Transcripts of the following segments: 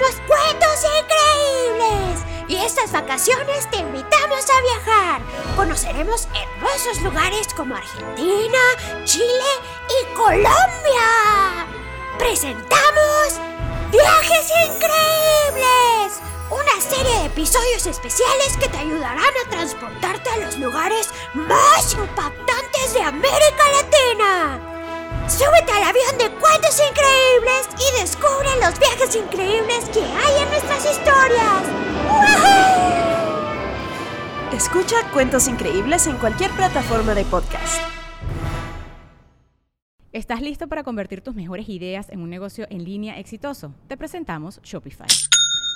Hacemos cuentos increíbles. Y estas vacaciones te invitamos a viajar. Conoceremos hermosos lugares como Argentina, Chile y Colombia. Presentamos Viajes Increíbles. Una serie de episodios especiales que te ayudarán a transportarte a los lugares más impactantes de América Latina. Súbete al avión de increíbles y descubre los viajes increíbles que hay en nuestras historias. Escucha Cuentos Increíbles en cualquier plataforma de podcast. ¿Estás listo para convertir tus mejores ideas en un negocio en línea exitoso? Te presentamos Shopify.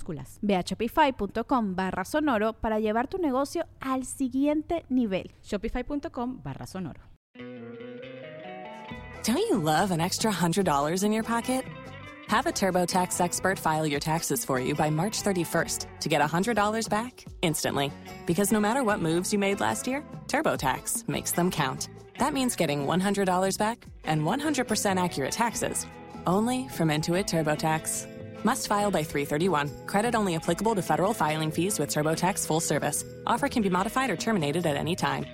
minúsculas Ve a shopify.com barra sonoro para llevar tu negocio al siguiente nivel. Shopify.com barra sonoro. Don't you love an extra $100 in your pocket? Have a TurboTax expert file your taxes for you by March 31st to get $100 back instantly. Because no matter what moves you made last year, TurboTax makes them count. That means getting $100 back and 100% accurate taxes only from Intuit TurboTax. Must file by 331. Credit only applicable to federal filing fees with TurboTax full service. Offer can be modified or terminated at any time.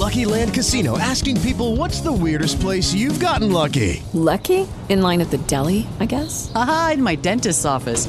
Lucky Land Casino asking people what's the weirdest place you've gotten lucky? Lucky? In line at the deli, I guess? Aha, in my dentist's office.